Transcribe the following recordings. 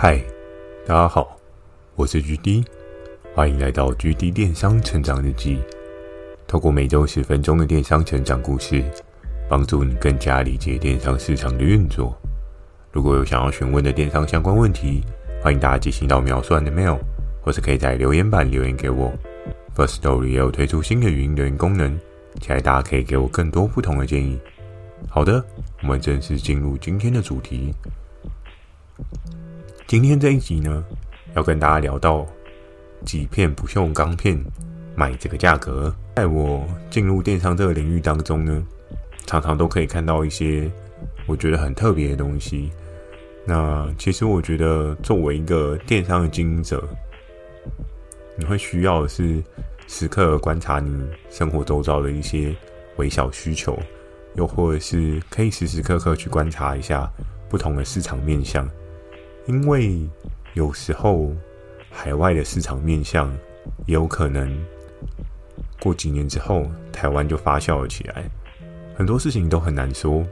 嗨，大家好，我是 GD，欢迎来到 GD 电商成长日记。透过每周十分钟的电商成长故事，帮助你更加理解电商市场的运作。如果有想要询问的电商相关问题，欢迎大家寄信到描述的 mail，或是可以在留言板留言给我。Firstory 也有推出新的语音留言功能，期待大家可以给我更多不同的建议。好的，我们正式进入今天的主题。今天这一集呢，要跟大家聊到几片不锈钢片卖这个价格。在我进入电商这个领域当中呢，常常都可以看到一些我觉得很特别的东西。那其实我觉得，作为一个电商的经营者，你会需要的是时刻观察你生活周遭的一些微小需求，又或者是可以时时刻刻去观察一下不同的市场面向。因为有时候海外的市场面向也有可能过几年之后，台湾就发酵了起来。很多事情都很难说，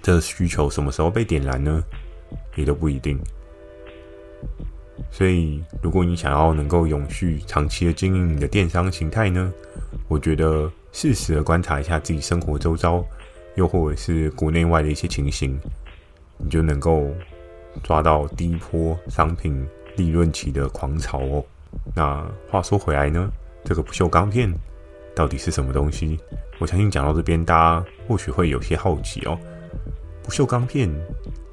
这需求什么时候被点燃呢？也都不一定。所以，如果你想要能够永续、长期的经营你的电商形态呢，我觉得适时的观察一下自己生活周遭，又或者是国内外的一些情形，你就能够。抓到第一波商品利润期的狂潮哦。那话说回来呢，这个不锈钢片到底是什么东西？我相信讲到这边，大家或许会有些好奇哦。不锈钢片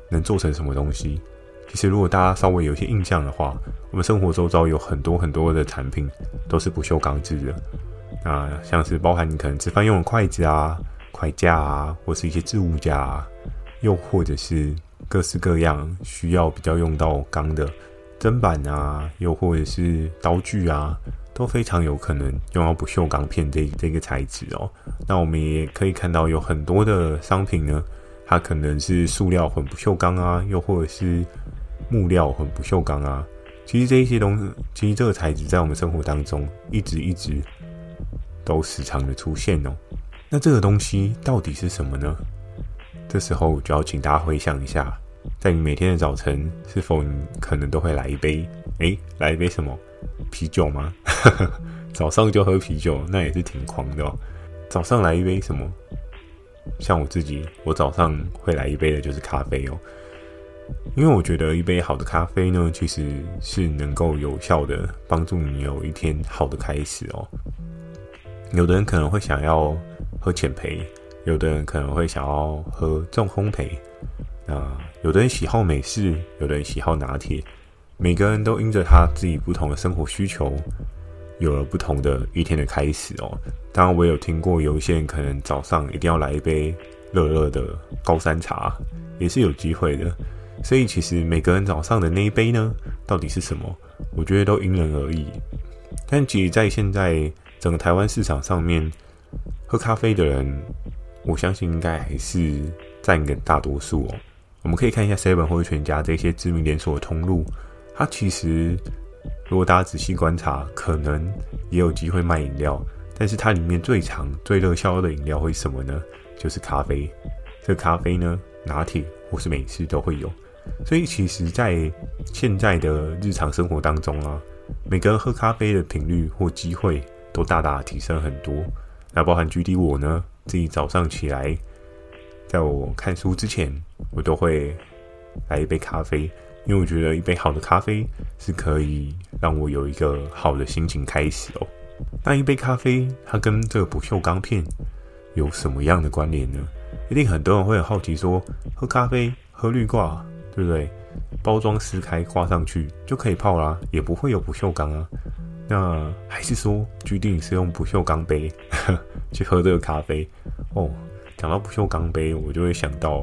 能做成什么东西？其实如果大家稍微有些印象的话，我们生活周遭有很多很多的产品都是不锈钢制的。那像是包含你可能吃饭用的筷子啊、筷架啊，或是一些置物架啊，又或者是。各式各样需要比较用到钢的砧板啊，又或者是刀具啊，都非常有可能用到不锈钢片这这个材质哦。那我们也可以看到有很多的商品呢，它可能是塑料混不锈钢啊，又或者是木料混不锈钢啊。其实这一些东西，其实这个材质在我们生活当中一直一直都时常的出现哦。那这个东西到底是什么呢？这时候就要请大家回想一下，在你每天的早晨，是否你可能都会来一杯？诶，来一杯什么？啤酒吗？早上就喝啤酒，那也是挺狂的哦。早上来一杯什么？像我自己，我早上会来一杯的就是咖啡哦，因为我觉得一杯好的咖啡呢，其实是能够有效的帮助你有一天好的开始哦。有的人可能会想要喝浅焙。有的人可能会想要喝重烘焙，那有的人喜好美式，有的人喜好拿铁，每个人都因着他自己不同的生活需求，有了不同的一天的开始哦。当然，我有听过有一些人可能早上一定要来一杯热热的高山茶，也是有机会的。所以，其实每个人早上的那一杯呢，到底是什么？我觉得都因人而异。但其实，在现在整个台湾市场上面，喝咖啡的人。我相信应该还是占个大多数哦。我们可以看一下 Seven 或者全家这些知名连锁的通路，它其实如果大家仔细观察，可能也有机会卖饮料，但是它里面最常、最热销的饮料会是什么呢？就是咖啡。这个咖啡呢，拿铁或是美式都会有。所以其实，在现在的日常生活当中啊，每个人喝咖啡的频率或机会都大大提升很多。那包含 GD 我呢？自己早上起来，在我看书之前，我都会来一杯咖啡，因为我觉得一杯好的咖啡是可以让我有一个好的心情开始哦。那一杯咖啡，它跟这个不锈钢片有什么样的关联呢？一定很多人会很好奇说，喝咖啡喝滤挂，对不对？包装撕开挂上去就可以泡啦，也不会有不锈钢啊。那还是说，GD 是用不锈钢杯 去喝这个咖啡哦。讲到不锈钢杯，我就会想到，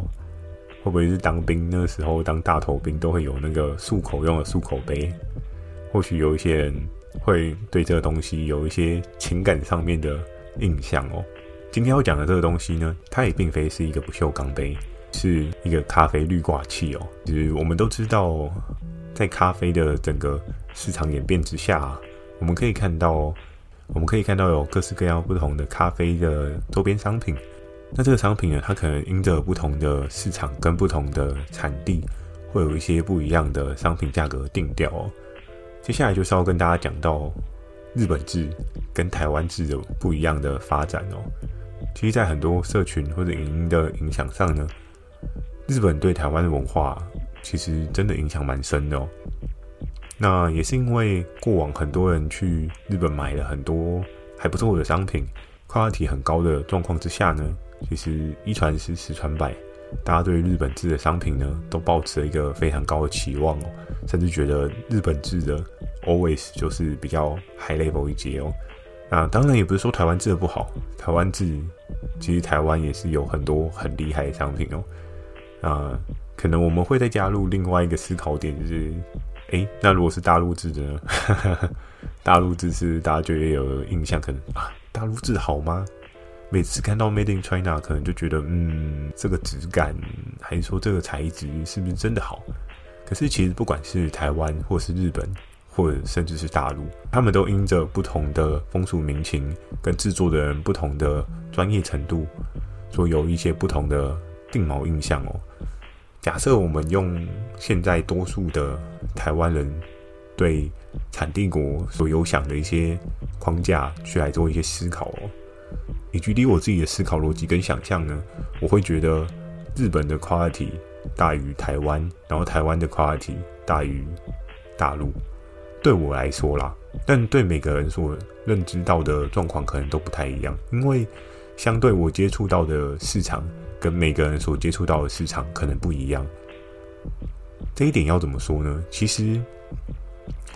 会不会是当兵那时候当大头兵都会有那个漱口用的漱口杯？或许有一些人会对这个东西有一些情感上面的印象哦。今天要讲的这个东西呢，它也并非是一个不锈钢杯，是一个咖啡滤挂器哦。其实我们都知道，在咖啡的整个市场演变之下。我们可以看到哦，我们可以看到有各式各样不同的咖啡的周边商品。那这个商品呢，它可能因着不同的市场跟不同的产地，会有一些不一样的商品价格定调哦。接下来就是要跟大家讲到日本制跟台湾制的不一样的发展哦。其实，在很多社群或者影音的影响上呢，日本对台湾的文化其实真的影响蛮深的哦。那也是因为过往很多人去日本买了很多还不错的商品，quality 很高的状况之下呢，其实一传十，十传百，大家对日本制的商品呢，都抱持了一个非常高的期望哦，甚至觉得日本制的 always 就是比较 high level 一截哦。那当然也不是说台湾制的不好，台湾制其实台湾也是有很多很厉害的商品哦。啊，可能我们会再加入另外一个思考点，就是。诶，那如果是大陆制的呢？大陆制是大家就会有印象，可能啊，大陆制好吗？每次看到 Made in China，可能就觉得，嗯，这个质感还是说这个材质是不是真的好？可是其实不管是台湾，或是日本，或者甚至是大陆，他们都因着不同的风俗民情跟制作的人不同的专业程度，所以有一些不同的定锚印象哦。假设我们用现在多数的台湾人对产地国所有想的一些框架去来做一些思考哦，以距离我自己的思考逻辑跟想象呢，我会觉得日本的 quality 大于台湾，然后台湾的 quality 大于大陆。对我来说啦，但对每个人所认知到的状况可能都不太一样，因为相对我接触到的市场。跟每个人所接触到的市场可能不一样，这一点要怎么说呢？其实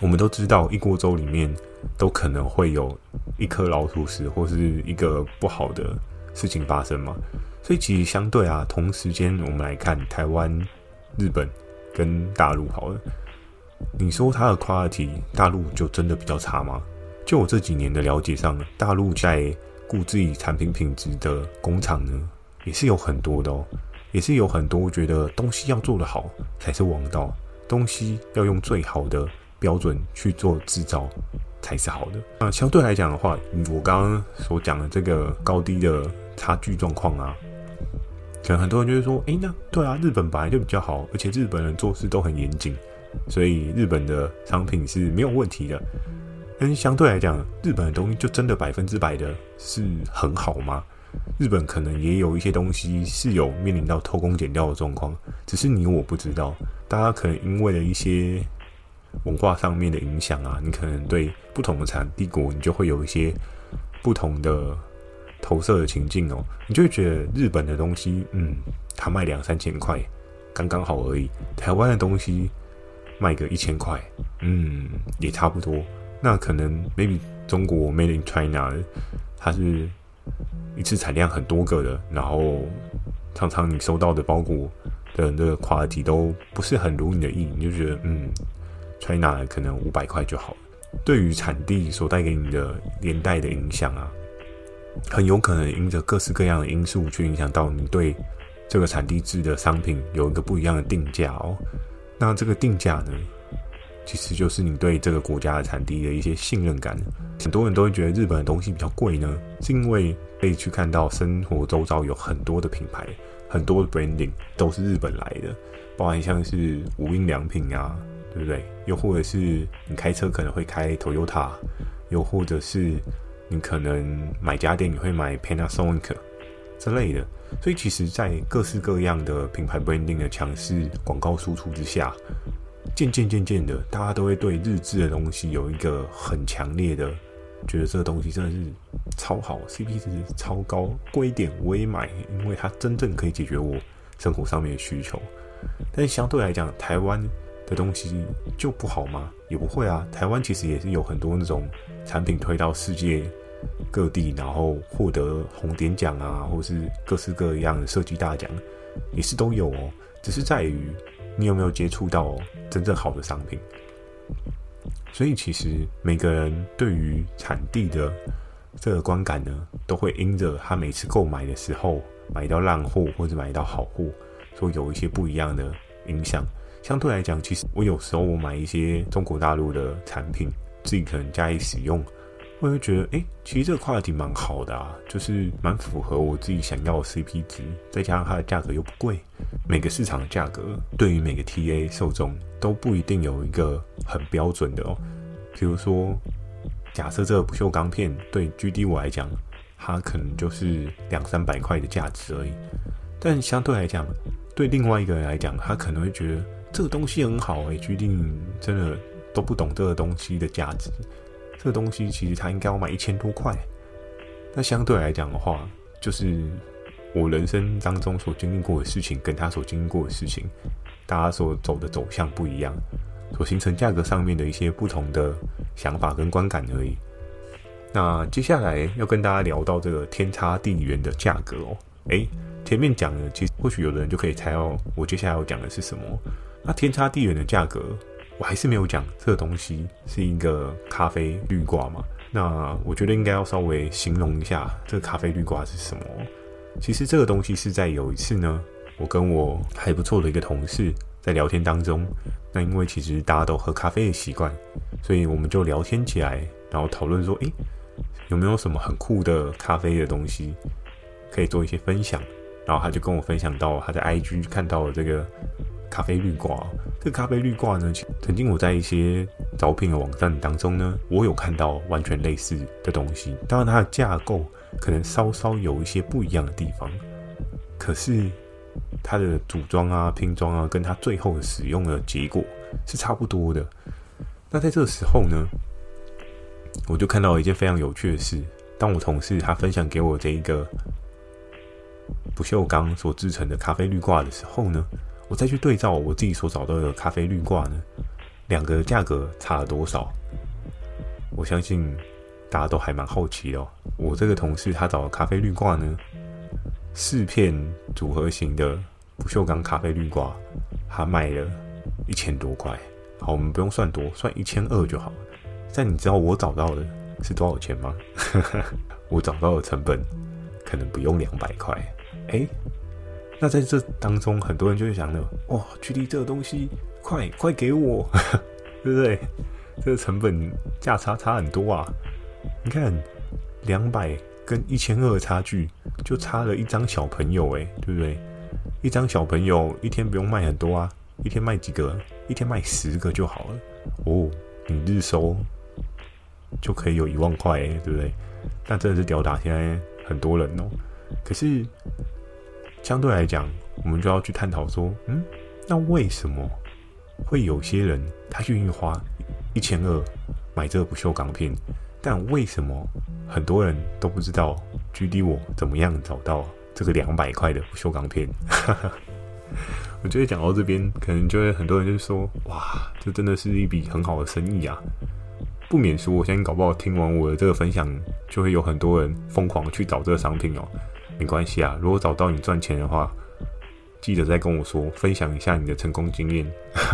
我们都知道，一锅粥里面都可能会有一颗老鼠屎，或是一个不好的事情发生嘛。所以其实相对啊，同时间我们来看台湾、日本跟大陆好了，你说它的 quality，大陆就真的比较差吗？就我这几年的了解上，大陆在顾自己产品品质的工厂呢，也是有很多的哦，也是有很多我觉得东西要做得好才是王道，东西要用最好的标准去做制造才是好的。那相对来讲的话，我刚刚所讲的这个高低的差距状况啊，可能很多人就会说：“诶，那对啊，日本本来就比较好，而且日本人做事都很严谨，所以日本的商品是没有问题的。”但是相对来讲，日本的东西就真的百分之百的是很好吗？日本可能也有一些东西是有面临到偷工减料的状况，只是你我不知道。大家可能因为了一些文化上面的影响啊，你可能对不同的产地国，你就会有一些不同的投射的情境哦。你就会觉得日本的东西，嗯，它卖两三千块，刚刚好而已。台湾的东西卖个一千块，嗯，也差不多。那可能 maybe 中国 Made in China，它是。一次产量很多个的，然后常常你收到的包裹的那个 quality 都不是很如你的意，你就觉得嗯，China 可能五百块就好了。对于产地所带给你的连带的影响啊，很有可能因着各式各样的因素去影响到你对这个产地制的商品有一个不一样的定价哦。那这个定价呢，其实就是你对这个国家的产地的一些信任感。很多人都会觉得日本的东西比较贵呢，是因为可以去看到生活周遭有很多的品牌，很多的 branding 都是日本来的，包含像是无印良品啊，对不对？又或者是你开车可能会开 Toyota，又或者是你可能买家电你会买 Panasonic 之类的。所以其实，在各式各样的品牌 branding 的强势广告输出之下。渐渐渐渐的，大家都会对日制的东西有一个很强烈的觉得，这个东西真的是超好，CP 值超高，贵一点我也买，因为它真正可以解决我生活上面的需求。但相对来讲，台湾的东西就不好吗？也不会啊，台湾其实也是有很多那种产品推到世界各地，然后获得红点奖啊，或是各式各样的设计大奖，也是都有哦，只是在于。你有没有接触到真正好的商品？所以其实每个人对于产地的这个观感呢，都会因着他每次购买的时候买到烂货或者买到好货，所以有一些不一样的影响。相对来讲，其实我有时候我买一些中国大陆的产品，自己可能加以使用，我会觉得，哎，其实这个跨题蛮好的啊，就是蛮符合我自己想要的 CP 值，再加上它的价格又不贵。每个市场的价格对于每个 TA 受众都不一定有一个很标准的哦。比如说，假设这个不锈钢片对 GD 我来讲，它可能就是两三百块的价值而已，但相对来讲，对另外一个人来讲，他可能会觉得这个东西很好哎，GD 真的都不懂这个东西的价值。这个东西其实它应该要卖一千多块，那相对来讲的话，就是我人生当中所经历过的事情，跟他所经历过的事情，大家所走的走向不一样，所形成价格上面的一些不同的想法跟观感而已。那接下来要跟大家聊到这个天差地远的价格哦，诶，前面讲的其实或许有的人就可以猜到我接下来要讲的是什么。那天差地远的价格。我还是没有讲这个东西是一个咖啡滤挂嘛？那我觉得应该要稍微形容一下这个咖啡滤挂是什么。其实这个东西是在有一次呢，我跟我还不错的一个同事在聊天当中，那因为其实大家都喝咖啡的习惯，所以我们就聊天起来，然后讨论说，诶，有没有什么很酷的咖啡的东西可以做一些分享？然后他就跟我分享到他在 IG 看到了这个。咖啡滤挂，这个咖啡滤挂呢，曾经我在一些招聘的网站当中呢，我有看到完全类似的东西。当然，它的架构可能稍稍有一些不一样的地方，可是它的组装啊、拼装啊，跟它最后的使用的结果是差不多的。那在这个时候呢，我就看到一件非常有趣的事。当我同事他分享给我这一个不锈钢所制成的咖啡滤挂的时候呢，我再去对照我自己所找到的咖啡滤挂呢，两个价格差了多少？我相信大家都还蛮好奇的哦。我这个同事他找的咖啡滤挂呢，四片组合型的不锈钢咖啡滤挂，他卖了一千多块。好，我们不用算多，算一千二就好了。但你知道我找到的是多少钱吗？我找到的成本可能不用两百块。诶。那在这当中，很多人就会想着：哇，距离这个东西，快快给我，对不对？这个成本价差差很多啊！你看，两百跟一千二的差距，就差了一张小朋友，诶，对不对？一张小朋友一天不用卖很多啊，一天卖几个？一天卖十个就好了。哦，你日收就可以有一万块，对不对？那真的是吊打现在很多人哦。可是。相对来讲，我们就要去探讨说，嗯，那为什么会有些人他愿意花一千二买这个不锈钢片，但为什么很多人都不知道 GD 我怎么样找到这个两百块的不锈钢片？我觉得讲到这边，可能就会很多人就说，哇，这真的是一笔很好的生意啊！不免说，我相信搞不好听完我的这个分享，就会有很多人疯狂去找这个商品哦。没关系啊，如果找到你赚钱的话，记得再跟我说，分享一下你的成功经验，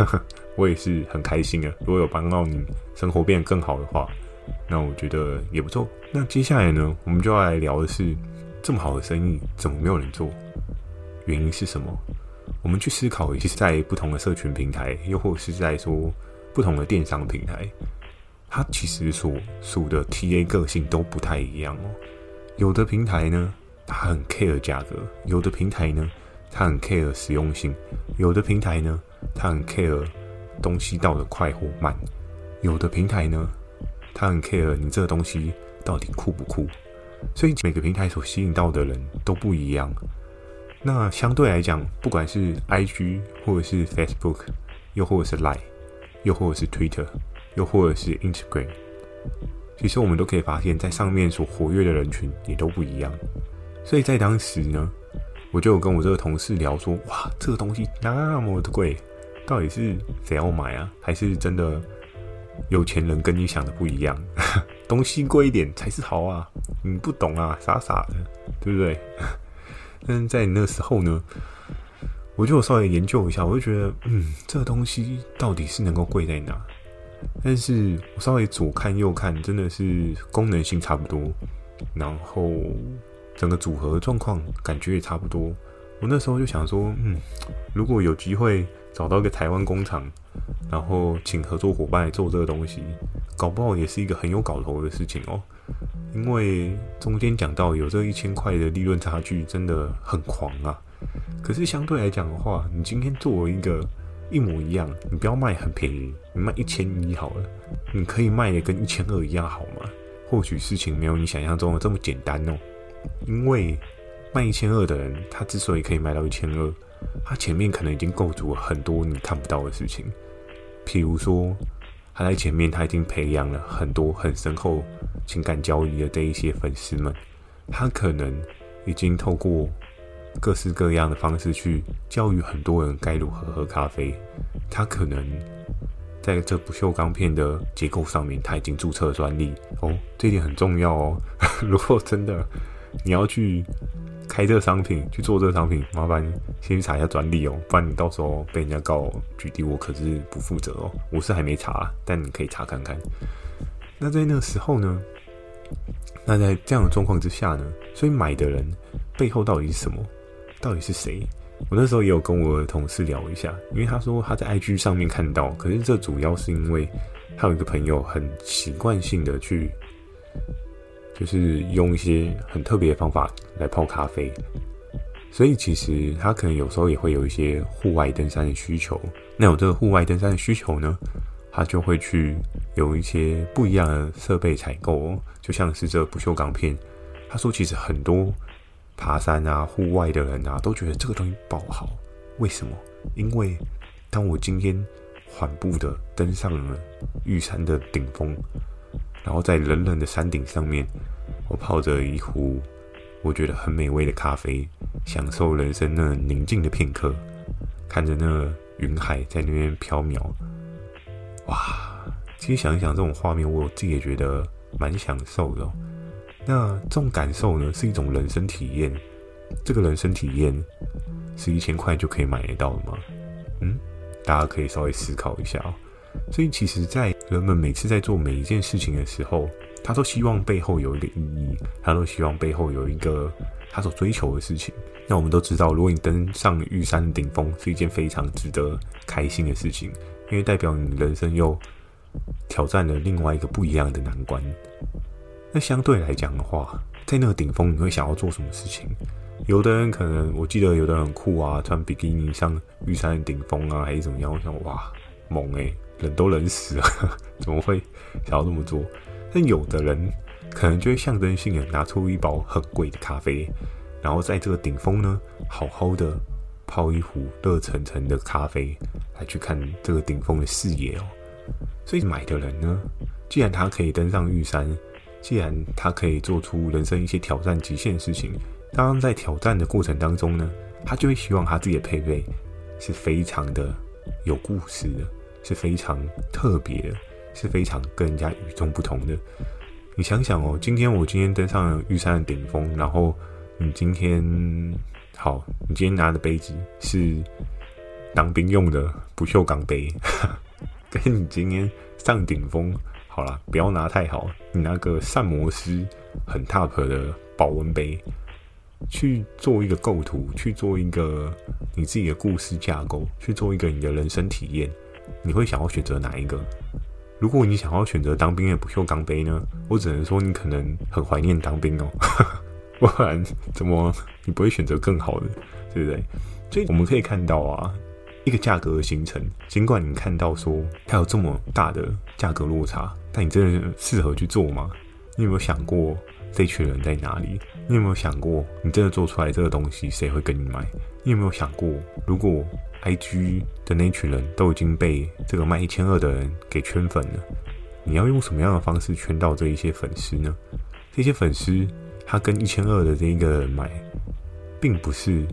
我也是很开心啊。如果有帮到你生活变得更好的话，那我觉得也不错。那接下来呢，我们就要来聊的是，这么好的生意怎么没有人做？原因是什么？我们去思考，其实在不同的社群平台，又或者是在说不同的电商平台，它其实所属的 TA 个性都不太一样哦。有的平台呢，它很 care 价格，有的平台呢，它很 care 实用性；有的平台呢，它很 care 东西到的快或慢；有的平台呢，它很 care 你这个东西到底酷不酷。所以每个平台所吸引到的人都不一样。那相对来讲，不管是 IG 或者是 Facebook，又或者是 Line，又或者是 Twitter，又或者是 Instagram，其实我们都可以发现，在上面所活跃的人群也都不一样。所以在当时呢，我就跟我这个同事聊说：“哇，这个东西那么的贵，到底是谁要买啊？还是真的有钱人跟你想的不一样？东西贵一点才是好啊！你不懂啊，傻傻的，对不对？” 但是在那时候呢，我就稍微研究一下，我就觉得，嗯，这个东西到底是能够贵在哪？但是我稍微左看右看，真的是功能性差不多，然后。整个组合状况感觉也差不多，我那时候就想说，嗯，如果有机会找到一个台湾工厂，然后请合作伙伴来做这个东西，搞不好也是一个很有搞头的事情哦。因为中间讲到有这一千块的利润差距，真的很狂啊。可是相对来讲的话，你今天作为一个一模一样，你不要卖很便宜，你卖一千一好了，你可以卖的跟一千二一样好吗？或许事情没有你想象中的这么简单哦。因为卖一千二的人，他之所以可以卖到一千二，他前面可能已经构筑了很多你看不到的事情，譬如说。他在前面，他已经培养了很多很深厚情感交易的这一些粉丝们，他可能已经透过各式各样的方式去教育很多人该如何喝咖啡。他可能在这不锈钢片的结构上面，他已经注册专利哦，这一点很重要哦。如果真的你要去。开这个商品去做这个商品，麻烦先去查一下专利哦，不然你到时候被人家告举例，我可是不负责哦。我是还没查，但你可以查看看。那在那个时候呢？那在这样的状况之下呢？所以买的人背后到底是什么？到底是谁？我那时候也有跟我的同事聊一下，因为他说他在 IG 上面看到，可是这主要是因为他有一个朋友很习惯性的去。就是用一些很特别的方法来泡咖啡，所以其实他可能有时候也会有一些户外登山的需求。那有这个户外登山的需求呢，他就会去有一些不一样的设备采购，就像是这不锈钢片。他说，其实很多爬山啊、户外的人啊，都觉得这个东西爆好。为什么？因为当我今天缓步的登上了玉山的顶峰。然后在冷冷的山顶上面，我泡着一壶我觉得很美味的咖啡，享受人生那宁静的片刻，看着那云海在那边飘渺，哇！其实想一想这种画面，我自己也觉得蛮享受的。那这种感受呢，是一种人生体验。这个人生体验是一千块就可以买得到的吗？嗯，大家可以稍微思考一下哦。所以，其实，在人们每次在做每一件事情的时候，他都希望背后有一个意义，他都希望背后有一个他所追求的事情。那我们都知道，如果你登上玉山顶峰，是一件非常值得开心的事情，因为代表你人生又挑战了另外一个不一样的难关。那相对来讲的话，在那个顶峰，你会想要做什么事情？有的人可能，我记得有的人很酷啊，穿比基尼上玉山顶峰啊，还是怎么样？我想，哇，猛欸！冷都冷死了，怎么会想要这么做？但有的人可能就会象征性的拿出一包很贵的咖啡，然后在这个顶峰呢，好好的泡一壶热腾腾的咖啡，来去看这个顶峰的视野哦。所以买的人呢，既然他可以登上玉山，既然他可以做出人生一些挑战极限的事情，当然在挑战的过程当中呢，他就会希望他自己的配备是非常的有故事的。是非常特别的，是非常跟人家与众不同的。你想想哦，今天我今天登上了玉山的顶峰，然后你今天好，你今天拿的杯子是当兵用的不锈钢杯，跟你今天上顶峰好了，不要拿太好，你拿个膳魔师很 top 的保温杯去做一个构图，去做一个你自己的故事架构，去做一个你的人生体验。你会想要选择哪一个？如果你想要选择当兵的不锈钢杯呢？我只能说你可能很怀念当兵哦，不然怎么你不会选择更好的，对不对？所以我们可以看到啊，一个价格的形成，尽管你看到说它有这么大的价格落差，但你真的适合去做吗？你有没有想过这群人在哪里？你有没有想过你真的做出来这个东西谁会跟你买？你有没有想过如果？IG 的那群人都已经被这个卖一千二的人给圈粉了，你要用什么样的方式圈到这一些粉丝呢？这些粉丝他跟一千二的这一个人买，并不是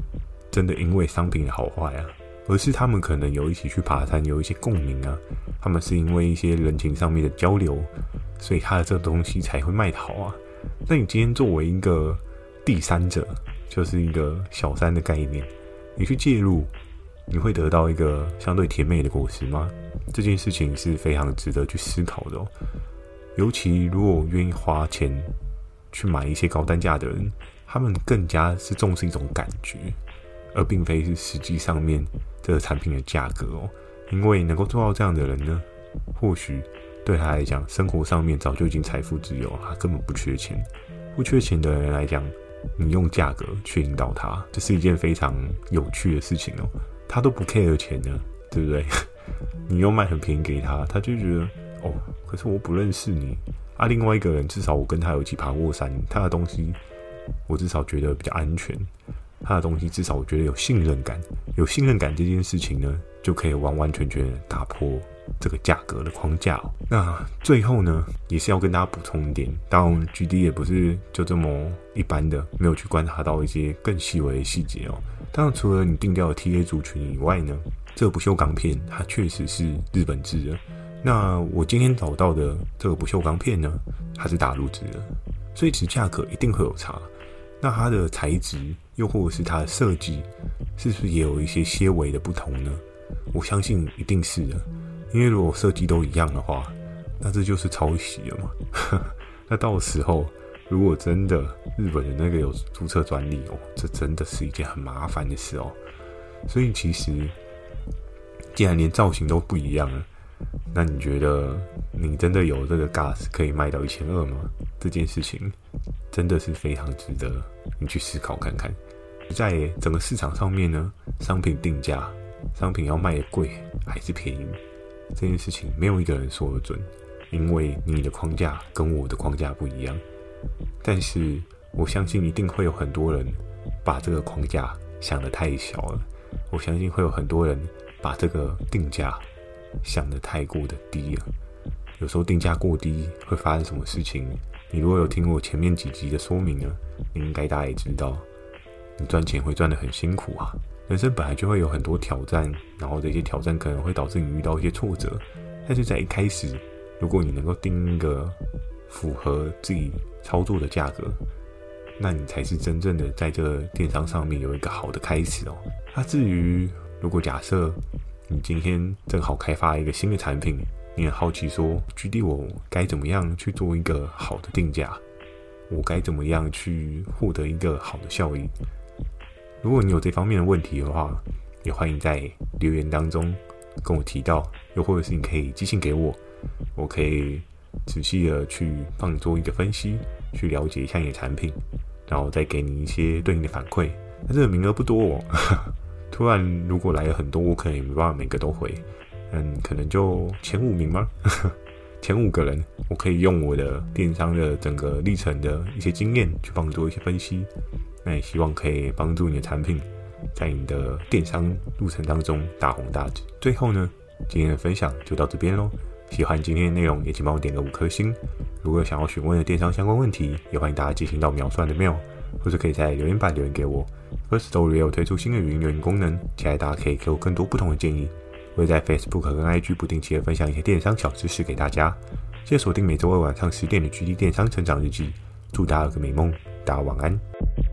真的因为商品的好坏啊，而是他们可能有一起去爬山，有一些共鸣啊，他们是因为一些人情上面的交流，所以他的这个东西才会卖得好啊。那你今天作为一个第三者，就是一个小三的概念，你去介入。你会得到一个相对甜美的果实吗？这件事情是非常值得去思考的哦。尤其如果愿意花钱去买一些高单价的人，他们更加是重视一种感觉，而并非是实际上面这个产品的价格哦。因为能够做到这样的人呢，或许对他来讲，生活上面早就已经财富自由了，他根本不缺钱。不缺钱的人来讲，你用价格去引导他，这是一件非常有趣的事情哦。他都不 care 钱呢，对不对？你又卖很便宜给他，他就觉得哦，可是我不认识你啊。另外一个人，至少我跟他有一起爬过山，他的东西我至少觉得比较安全，他的东西至少我觉得有信任感。有信任感这件事情呢，就可以完完全全打破这个价格的框架哦。那最后呢，也是要跟大家补充一点，当然 GD 也不是就这么一般的，没有去观察到一些更细微的细节哦。当然，除了你定调的 TA 族群以外呢，这个不锈钢片它确实是日本制的。那我今天找到的这个不锈钢片呢，它是大陆制的，所以其实价格一定会有差。那它的材质又或者是它的设计，是不是也有一些些微的不同呢？我相信一定是的。因为如果设计都一样的话，那这就是抄袭了嘛。那到时候如果真的日本的那个有注册专利哦，这真的是一件很麻烦的事哦。所以其实既然连造型都不一样了，那你觉得你真的有这个 gas 可以卖到一千二吗？这件事情真的是非常值得你去思考看看。在整个市场上面呢，商品定价，商品要卖的贵还是便宜？这件事情没有一个人说得准，因为你的框架跟我的框架不一样。但是我相信一定会有很多人把这个框架想得太小了。我相信会有很多人把这个定价想得太过的低了。有时候定价过低会发生什么事情？你如果有听过前面几集的说明呢，你应该大家也知道，你赚钱会赚得很辛苦啊。人生本来就会有很多挑战，然后这些挑战可能会导致你遇到一些挫折。但是在一开始，如果你能够定一个符合自己操作的价格，那你才是真正的在这电商上面有一个好的开始哦。那至于如果假设你今天正好开发一个新的产品，你很好奇说，GD 我该怎么样去做一个好的定价？我该怎么样去获得一个好的效益？如果你有这方面的问题的话，也欢迎在留言当中跟我提到，又或者是你可以寄信给我，我可以仔细的去帮你做一个分析，去了解一下你的产品，然后再给你一些对应的反馈。但这个名额不多哦，突然如果来了很多，我可能也没办法每个都回，嗯，可能就前五名吗？前五个人，我可以用我的电商的整个历程的一些经验去帮你做一些分析。那也希望可以帮助你的产品在你的电商路程当中大红大紫。最后呢，今天的分享就到这边喽。喜欢今天的内容，也请帮我点个五颗星。如果有想要询问的电商相关问题，也欢迎大家进行到描述栏的 mail，或者可以在留言板留言给我。Firstory 有推出新的语音留言功能，期待大家可以给我更多不同的建议。会在 Facebook 跟 IG 不定期的分享一些电商小知识给大家。记得锁定每周二晚上十点的 GD 电商成长日记。祝大家有个美梦，大家晚安。